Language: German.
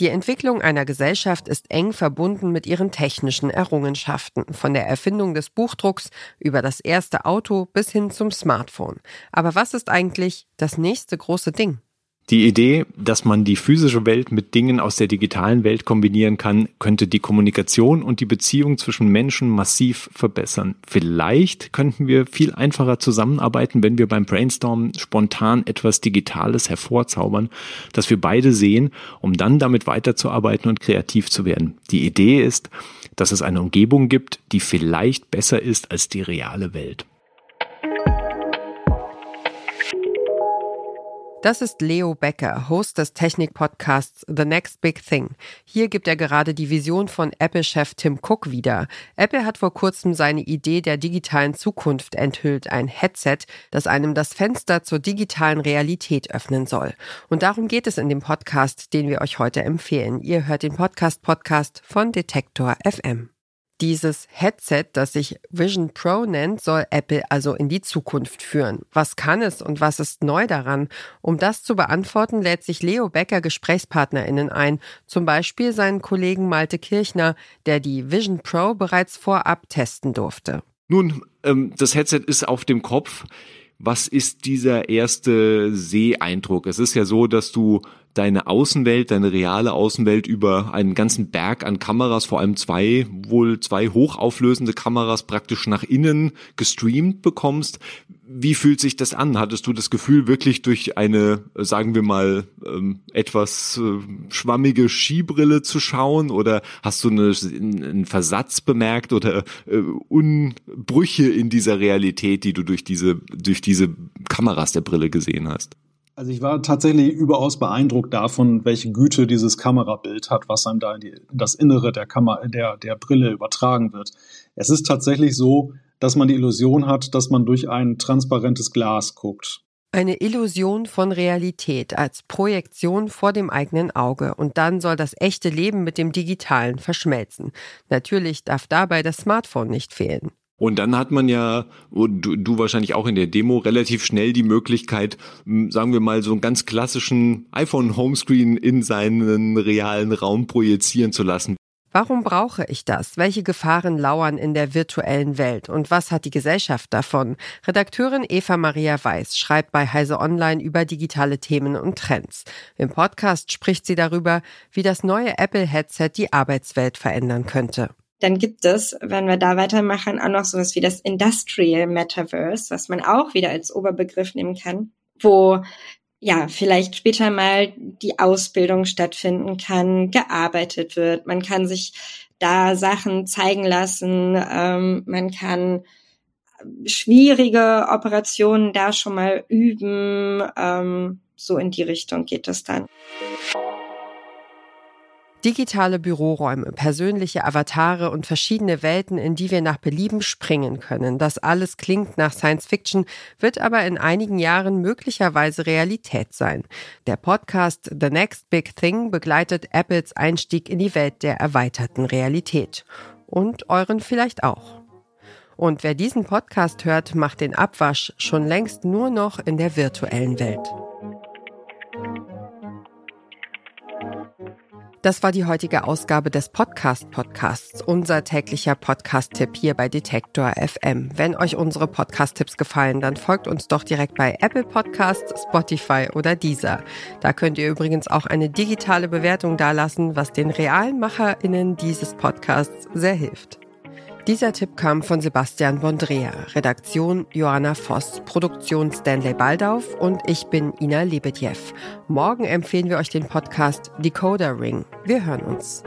Die Entwicklung einer Gesellschaft ist eng verbunden mit ihren technischen Errungenschaften, von der Erfindung des Buchdrucks über das erste Auto bis hin zum Smartphone. Aber was ist eigentlich das nächste große Ding? Die Idee, dass man die physische Welt mit Dingen aus der digitalen Welt kombinieren kann, könnte die Kommunikation und die Beziehung zwischen Menschen massiv verbessern. Vielleicht könnten wir viel einfacher zusammenarbeiten, wenn wir beim Brainstormen spontan etwas Digitales hervorzaubern, das wir beide sehen, um dann damit weiterzuarbeiten und kreativ zu werden. Die Idee ist, dass es eine Umgebung gibt, die vielleicht besser ist als die reale Welt. Das ist Leo Becker, Host des Technik-Podcasts The Next Big Thing. Hier gibt er gerade die Vision von Apple-Chef Tim Cook wieder. Apple hat vor kurzem seine Idee der digitalen Zukunft enthüllt, ein Headset, das einem das Fenster zur digitalen Realität öffnen soll. Und darum geht es in dem Podcast, den wir euch heute empfehlen. Ihr hört den Podcast-Podcast von Detektor FM. Dieses Headset, das sich Vision Pro nennt, soll Apple also in die Zukunft führen. Was kann es und was ist neu daran? Um das zu beantworten, lädt sich Leo Becker GesprächspartnerInnen ein, zum Beispiel seinen Kollegen Malte Kirchner, der die Vision Pro bereits vorab testen durfte. Nun, ähm, das Headset ist auf dem Kopf. Was ist dieser erste Seeeindruck? Es ist ja so, dass du deine Außenwelt, deine reale Außenwelt über einen ganzen Berg an Kameras, vor allem zwei, wohl zwei hochauflösende Kameras praktisch nach innen gestreamt bekommst. Wie fühlt sich das an? Hattest du das Gefühl, wirklich durch eine, sagen wir mal, ähm, etwas äh, schwammige Skibrille zu schauen? Oder hast du eine, einen Versatz bemerkt oder äh, Unbrüche in dieser Realität, die du durch diese, durch diese Kameras der Brille gesehen hast? Also ich war tatsächlich überaus beeindruckt davon, welche Güte dieses Kamerabild hat, was einem da in, die, in das Innere der, Kamera, der, der Brille übertragen wird. Es ist tatsächlich so, dass man die Illusion hat, dass man durch ein transparentes Glas guckt. Eine Illusion von Realität als Projektion vor dem eigenen Auge und dann soll das echte Leben mit dem digitalen verschmelzen. Natürlich darf dabei das Smartphone nicht fehlen. Und dann hat man ja, du, du wahrscheinlich auch in der Demo, relativ schnell die Möglichkeit, sagen wir mal, so einen ganz klassischen iPhone-Homescreen in seinen realen Raum projizieren zu lassen. Warum brauche ich das? Welche Gefahren lauern in der virtuellen Welt? Und was hat die Gesellschaft davon? Redakteurin Eva Maria Weiß schreibt bei Heise Online über digitale Themen und Trends. Im Podcast spricht sie darüber, wie das neue Apple-Headset die Arbeitswelt verändern könnte. Dann gibt es, wenn wir da weitermachen, auch noch sowas wie das Industrial Metaverse, was man auch wieder als Oberbegriff nehmen kann, wo ja, vielleicht später mal die Ausbildung stattfinden kann, gearbeitet wird. Man kann sich da Sachen zeigen lassen. Ähm, man kann schwierige Operationen da schon mal üben. Ähm, so in die Richtung geht es dann. Digitale Büroräume, persönliche Avatare und verschiedene Welten, in die wir nach Belieben springen können. Das alles klingt nach Science Fiction, wird aber in einigen Jahren möglicherweise Realität sein. Der Podcast The Next Big Thing begleitet Apples Einstieg in die Welt der erweiterten Realität. Und euren vielleicht auch. Und wer diesen Podcast hört, macht den Abwasch schon längst nur noch in der virtuellen Welt. Das war die heutige Ausgabe des Podcast Podcasts, unser täglicher Podcast-Tipp hier bei Detektor FM. Wenn euch unsere Podcast-Tipps gefallen, dann folgt uns doch direkt bei Apple Podcasts, Spotify oder Deezer. Da könnt ihr übrigens auch eine digitale Bewertung dalassen, was den realen MacherInnen dieses Podcasts sehr hilft. Dieser Tipp kam von Sebastian Bondrea, Redaktion Johanna Voss, Produktion Stanley Baldauf und ich bin Ina Lebedjew. Morgen empfehlen wir euch den Podcast Decoder Ring. Wir hören uns.